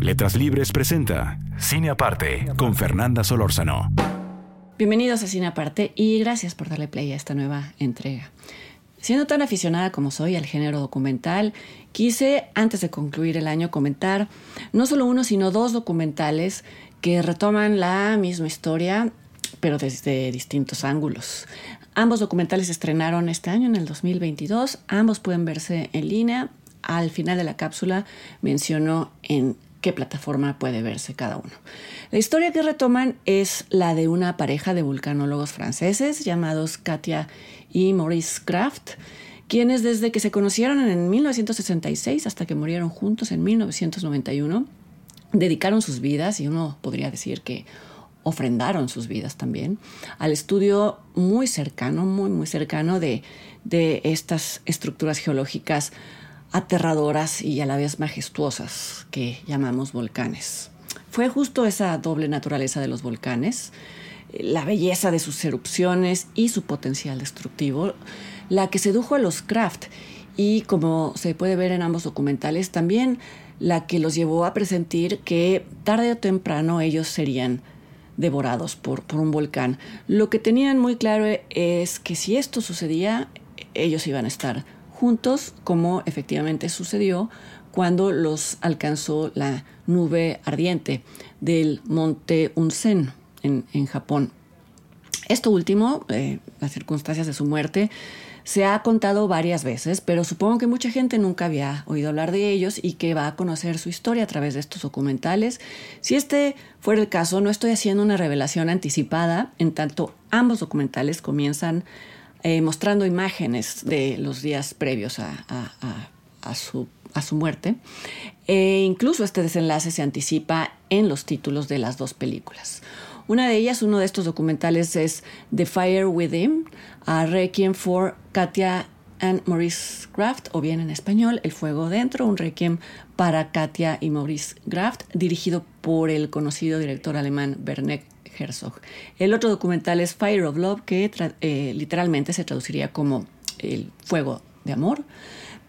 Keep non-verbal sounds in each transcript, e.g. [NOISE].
Letras Libres presenta Cine Aparte con Fernanda Solórzano. Bienvenidos a Cine Aparte y gracias por darle play a esta nueva entrega. Siendo tan aficionada como soy al género documental, quise, antes de concluir el año, comentar no solo uno, sino dos documentales que retoman la misma historia, pero desde distintos ángulos. Ambos documentales se estrenaron este año, en el 2022. Ambos pueden verse en línea. Al final de la cápsula menciono en qué plataforma puede verse cada uno. La historia que retoman es la de una pareja de vulcanólogos franceses llamados Katia y Maurice Kraft, quienes desde que se conocieron en 1966 hasta que murieron juntos en 1991, dedicaron sus vidas, y uno podría decir que ofrendaron sus vidas también, al estudio muy cercano, muy, muy cercano de, de estas estructuras geológicas aterradoras y a la vez majestuosas que llamamos volcanes. Fue justo esa doble naturaleza de los volcanes, la belleza de sus erupciones y su potencial destructivo, la que sedujo a los Kraft y como se puede ver en ambos documentales, también la que los llevó a presentir que tarde o temprano ellos serían devorados por, por un volcán. Lo que tenían muy claro es que si esto sucedía, ellos iban a estar juntos, como efectivamente sucedió cuando los alcanzó la nube ardiente del monte Unsen en, Japón. Esto último, eh, las circunstancias de su muerte, se ha contado varias veces, pero supongo que mucha gente nunca había oído hablar de ellos y que va a conocer su historia a través de estos documentales. Si este fuera el caso, no estoy haciendo una revelación anticipada, en tanto ambos documentales comienzan eh, mostrando imágenes de los días previos a, su, muerte. E incluso este desenlace se anticipa en los títulos de las dos películas. Una de ellas, uno de estos documentales, es The Fire Within, a Requiem for Katia and Maurice Graft, o bien en español, El Fuego Dentro, un Requiem para Katia y Maurice Graft, dirigido por el conocido director alemán Bernet Herzog. El otro documental es Fire of Love, que eh, literalmente se traduciría como El Fuego de Amor,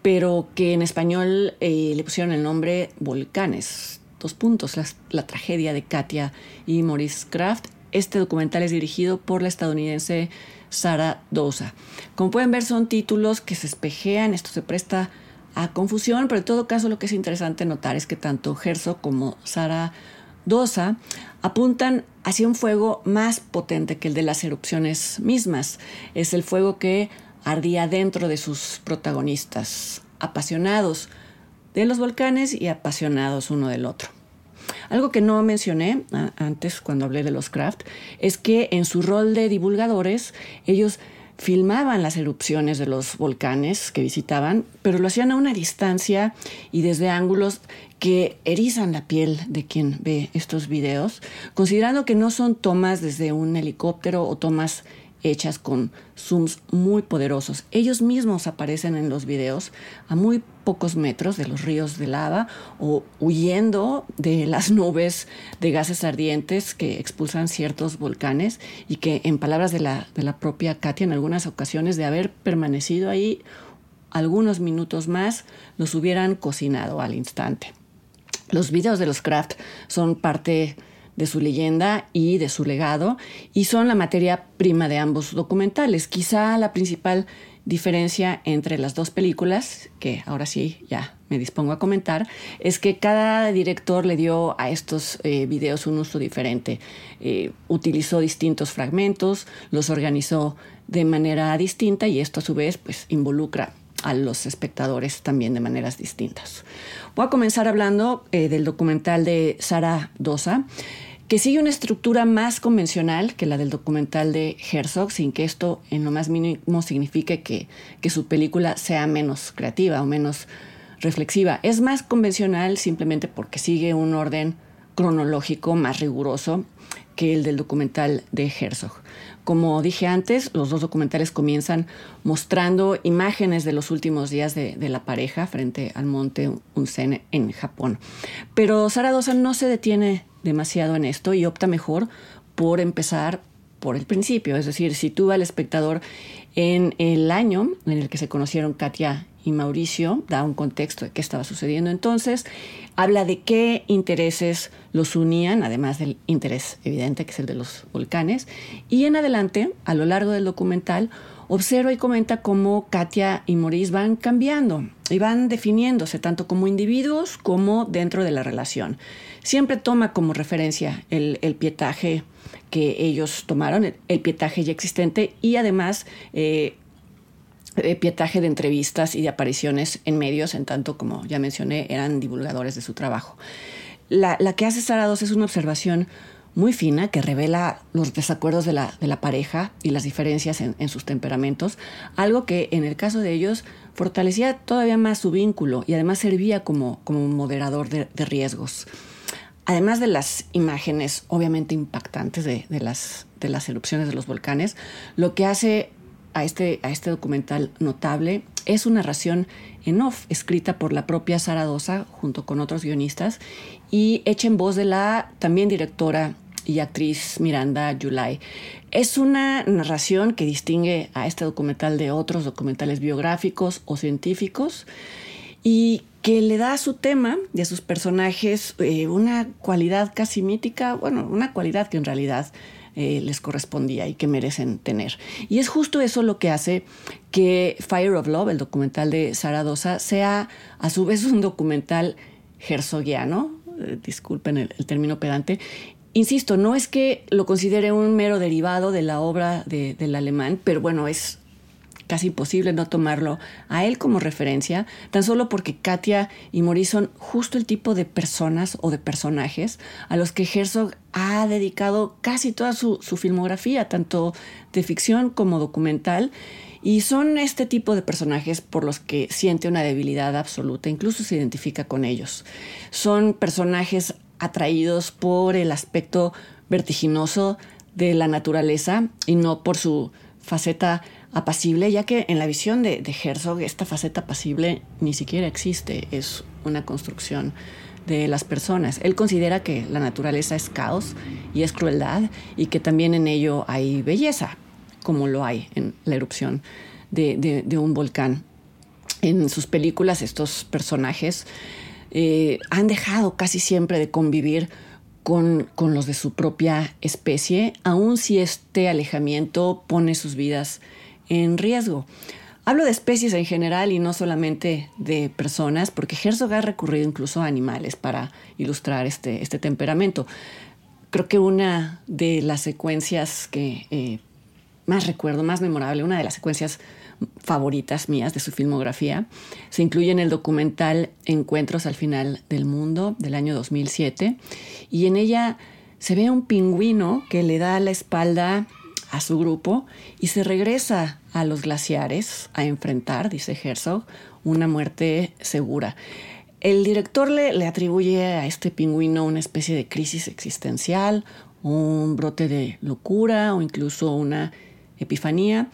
pero que en español eh, le pusieron el nombre Volcanes. Dos puntos, la, tragedia de Katia y Maurice Kraft. Este documental es dirigido por la estadounidense Sara Dosa. Como pueden ver, son títulos que se espejean, esto se presta a confusión, pero en todo caso lo que es interesante notar es que tanto Herzog como Sara Dosa apuntan hacia un fuego más potente que el de las erupciones mismas. Es el fuego que ardía dentro de sus protagonistas, apasionados de los volcanes y apasionados uno del otro. Algo que no mencioné antes cuando hablé de los Kraft es que en su rol de divulgadores ellos filmaban las erupciones de los volcanes que visitaban, pero lo hacían a una distancia y desde ángulos que erizan la piel de quien ve estos videos, considerando que no son tomas desde un helicóptero o tomas hechas con zooms muy poderosos. Ellos mismos aparecen en los videos a muy pocos metros de los ríos de lava o huyendo de las [LAUGHS] nubes de gases ardientes que expulsan ciertos volcanes y que en palabras de la, de la propia Katia en algunas ocasiones de haber permanecido ahí algunos minutos más los hubieran cocinado al instante. Los videos de los Kraft son parte de su leyenda y de su legado y son la materia prima de ambos documentales. Quizá la principal diferencia entre las dos películas, que ahora sí ya me dispongo a comentar, es que cada director le dio a estos eh, videos un uso diferente. Eh, utilizó distintos fragmentos, los organizó de manera distinta y esto a su vez pues involucra a los espectadores también de maneras distintas. Voy a comenzar hablando eh, del documental de Sara Dosa, que sigue una estructura más convencional que la del documental de Herzog, sin que esto en lo más mínimo signifique que, que su película sea menos creativa o menos reflexiva. Es más convencional simplemente porque sigue un orden cronológico más riguroso que el del documental de Herzog. Como dije antes, los dos documentales comienzan mostrando imágenes de los últimos días de, la pareja frente al monte Unsen en Japón. Pero Zaragoza no se detiene demasiado en esto y opta mejor por empezar por el principio, es decir, sitúa al espectador en el año en el que se conocieron Katia y Mauricio, da un contexto de qué estaba sucediendo entonces, habla de qué intereses los unían, además del interés evidente que es el de los volcanes, y en adelante, a lo largo del documental, observa y comenta cómo Katia y Maurice van cambiando y van definiéndose tanto como individuos como dentro de la relación. Siempre toma como referencia el, pietaje que ellos tomaron, el, pietaje ya existente, y además eh, eh, pietaje de entrevistas y de apariciones en medios, en tanto como ya mencioné, eran divulgadores de su trabajo. La, que hace Sara es una observación muy fina que revela los desacuerdos de la, de la pareja y las diferencias en, sus temperamentos, algo que en el caso de ellos fortalecía todavía más su vínculo y además servía como, como moderador de, riesgos. Además de las imágenes obviamente impactantes de, de, las, de las erupciones de los volcanes, lo que hace a este, a este documental notable es una narración en off, escrita por la propia Sara junto con otros guionistas y hecha en voz de la también directora y actriz Miranda Yulai. Es una narración que distingue a este documental de otros documentales biográficos o científicos y que le da a su tema y a sus personajes eh, una cualidad casi mítica, bueno, una cualidad que en realidad eh, les correspondía y que merecen tener. Y es justo eso lo que hace que Fire of Love, el documental de Saradosa, sea a su vez un documental herzogiano, eh, disculpen el, término pedante, Insisto, no es que lo considere un mero derivado de la obra del alemán, pero bueno, es casi imposible no tomarlo a él como referencia, tan solo porque Katia y Maurice son justo el tipo de personas o de personajes a los que Herzog ha dedicado casi toda su, filmografía, tanto de ficción como documental. Y son este tipo de personajes por los que siente una debilidad absoluta, incluso se identifica con ellos. Son personajes atraídos por el aspecto vertiginoso de la naturaleza y no por su faceta apacible, ya que en la visión de, Herzog esta faceta apacible ni siquiera existe, es una construcción de las personas. Él considera que la naturaleza es caos y es crueldad y que también en ello hay belleza, como lo hay en la erupción de, un volcán. En sus películas estos personajes eh, han dejado casi siempre de convivir con, con, los de su propia especie, aun si este alejamiento pone sus vidas en riesgo. Hablo de especies en general y no solamente de personas, porque Herzog ha recurrido incluso a animales para ilustrar este, este temperamento. Creo que una de las secuencias que eh, más recuerdo, más memorable, una de las secuencias favoritas mías de su filmografía, se incluye en el documental Encuentros al final del mundo del año 2007 y en ella se ve un pingüino que le da la espalda a su grupo y se regresa a los glaciares a enfrentar, dice Herzog, una muerte segura. El director le, le, atribuye a este pingüino una especie de crisis existencial, un brote de locura o incluso una epifanía.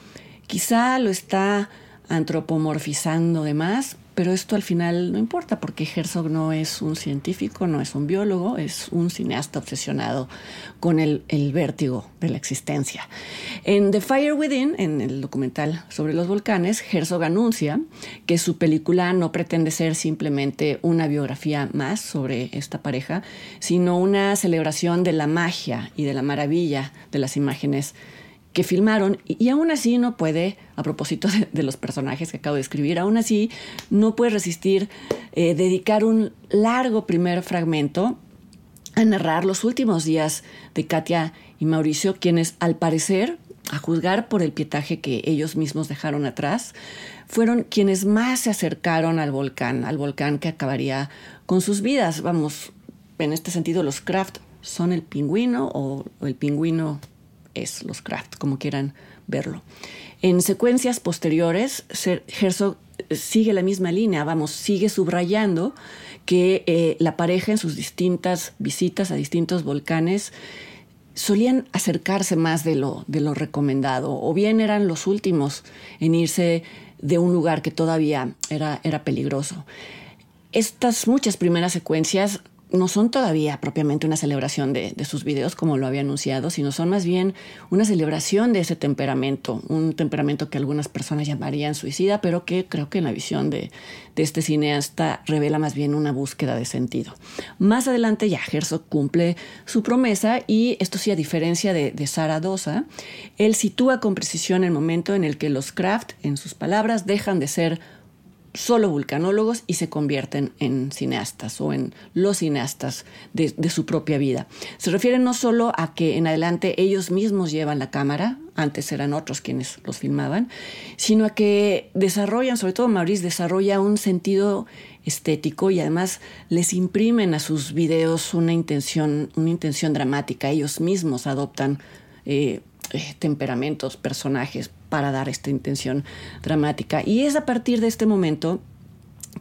Quizá lo está antropomorfizando de más, pero esto al final no importa porque Herzog no es un científico, no es un biólogo, es un cineasta obsesionado con el, vértigo de la existencia. En The Fire Within, en el documental sobre los volcanes, Herzog anuncia que su película no pretende ser simplemente una biografía más sobre esta pareja, sino una celebración de la magia y de la maravilla de las imágenes que filmaron y, aún así no puede, a propósito de, los personajes que acabo de escribir, aún así no puede resistir eh, dedicar un largo primer fragmento a narrar los últimos días de Katia y Mauricio, quienes al parecer, a juzgar por el pietaje que ellos mismos dejaron atrás, fueron quienes más se acercaron al volcán, al volcán que acabaría con sus vidas. Vamos, en este sentido, los Kraft son el pingüino o el pingüino es los craft, como quieran verlo. En secuencias posteriores, Herzog sigue la misma línea, vamos, sigue subrayando que eh, la pareja en sus distintas visitas a distintos volcanes solían acercarse más de lo, de lo recomendado, o bien eran los últimos en irse de un lugar que todavía era, era peligroso. Estas muchas primeras secuencias no son todavía propiamente una celebración de, sus videos, como lo había anunciado, sino son más bien una celebración de ese temperamento, un temperamento que algunas personas llamarían suicida, pero que creo que en la visión de, este cineasta revela más bien una búsqueda de sentido. Más adelante ya Herzog cumple su promesa y esto sí, a diferencia de, de él sitúa con precisión el momento en el que los Kraft, en sus palabras, dejan de ser solo vulcanólogos y se convierten en cineastas o en los cineastas de, su propia vida. Se refiere no solo a que en adelante ellos mismos llevan la cámara, antes eran otros quienes los filmaban, sino a que desarrollan, sobre todo Maurice desarrolla un sentido estético y además les imprimen a sus videos una intención, una intención dramática. Ellos mismos adoptan eh, eh, temperamentos, personajes para dar esta intención dramática. Y es a partir de este momento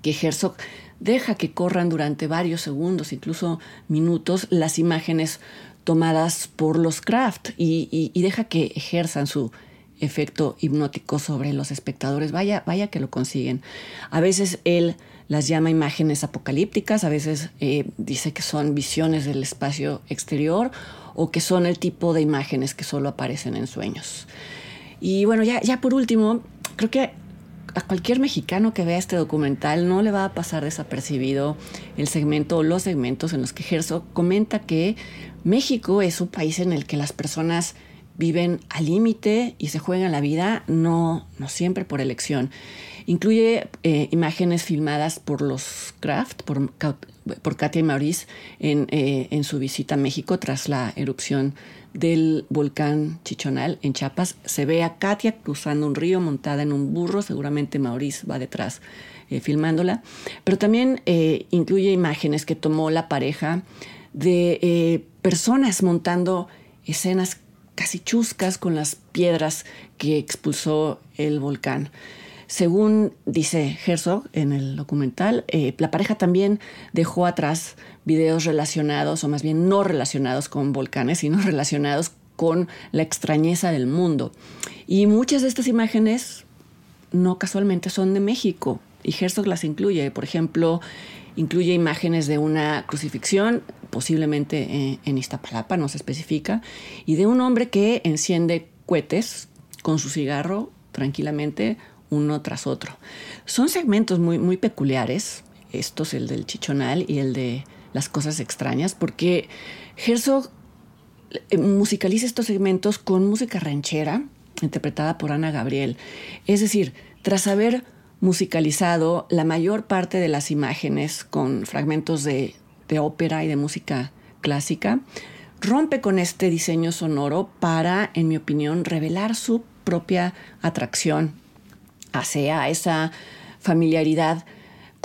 que Herzog deja que corran durante varios segundos, incluso minutos, las imágenes tomadas por los Kraft y, deja que ejerzan su efecto hipnótico sobre los espectadores. Vaya, vaya que lo consiguen. A veces él las llama imágenes apocalípticas, a veces eh, dice que son visiones del espacio exterior o que son el tipo de imágenes que solo aparecen en sueños. Y bueno, ya, ya por último, creo que a cualquier mexicano que vea este documental no le va a pasar desapercibido el segmento o los segmentos en los que Herzog comenta que México es un país en el que las personas viven al límite y se juegan la vida, no, no siempre por elección. Incluye eh, imágenes filmadas por los Kraft, por, Katia y Maurice, en, eh, en, su visita a México tras la erupción del volcán Chichonal en Chiapas. Se ve a Katia cruzando un río montada en un burro, seguramente Maurice va detrás eh, filmándola, pero también incluye imágenes que tomó la pareja de personas montando escenas casi chuscas con las piedras que expulsó el volcán. Según dice Herzog en el documental, eh, la pareja también dejó atrás videos relacionados, o más bien no relacionados con volcanes, sino [LAUGHS] relacionados con la extrañeza del mundo. Y muchas de estas imágenes no casualmente son de México, y Herzog las incluye. Por ejemplo, incluye imágenes de una crucifixión, posiblemente eh, en Iztapalapa, no se especifica, y de un hombre que enciende cohetes con su cigarro tranquilamente uno tras otro. Son segmentos muy, muy peculiares, estos, el del chichonal y el de las cosas extrañas, porque Herzog eh, musicaliza estos segmentos con música ranchera, interpretada por Ana Gabriel. Es decir, tras haber musicalizado la mayor parte de las imágenes con fragmentos de, de ópera y de música clásica, rompe con este diseño sonoro para, en mi opinión, revelar su propia atracción hacia esa familiaridad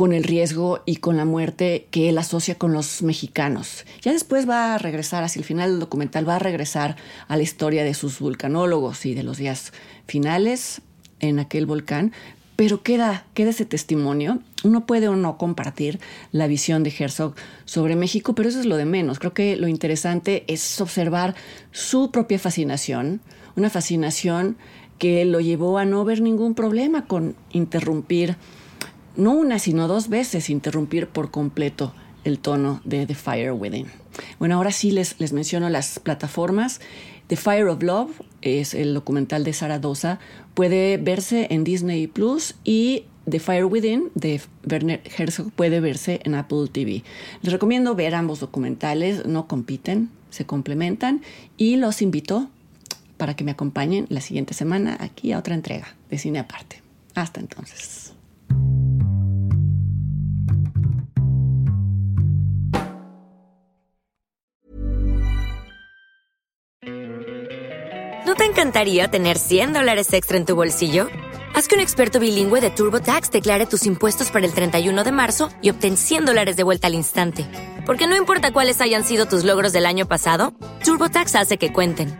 con el riesgo y con la muerte que él asocia con los mexicanos. Ya después va a regresar, hacia el final del documental, va a regresar a la historia de sus vulcanólogos y de los días finales en aquel volcán, pero queda, queda ese testimonio. Uno puede o no compartir la visión de Herzog sobre México, pero eso es lo de menos. Creo que lo interesante es observar su propia fascinación, una fascinación que lo llevó a no ver ningún problema con interrumpir, no una, sino dos veces, interrumpir por completo el tono de The Fire Within. Bueno, ahora sí les, les menciono las plataformas. The Fire of Love es el documental de Sara Dosa. Puede verse en Disney Plus y The Fire Within de Werner Herzog puede verse en Apple TV. Les recomiendo ver ambos documentales, no compiten, se complementan y los invito para que me acompañen la siguiente semana aquí a otra entrega de Cine Aparte. Hasta entonces. ¿No te encantaría tener 100 dólares extra en tu bolsillo? Haz que un experto bilingüe de TurboTax declare tus impuestos para el 31 de marzo y obtén 100 dólares de vuelta al instante. Porque no importa cuáles hayan sido tus logros del año pasado, TurboTax hace que cuenten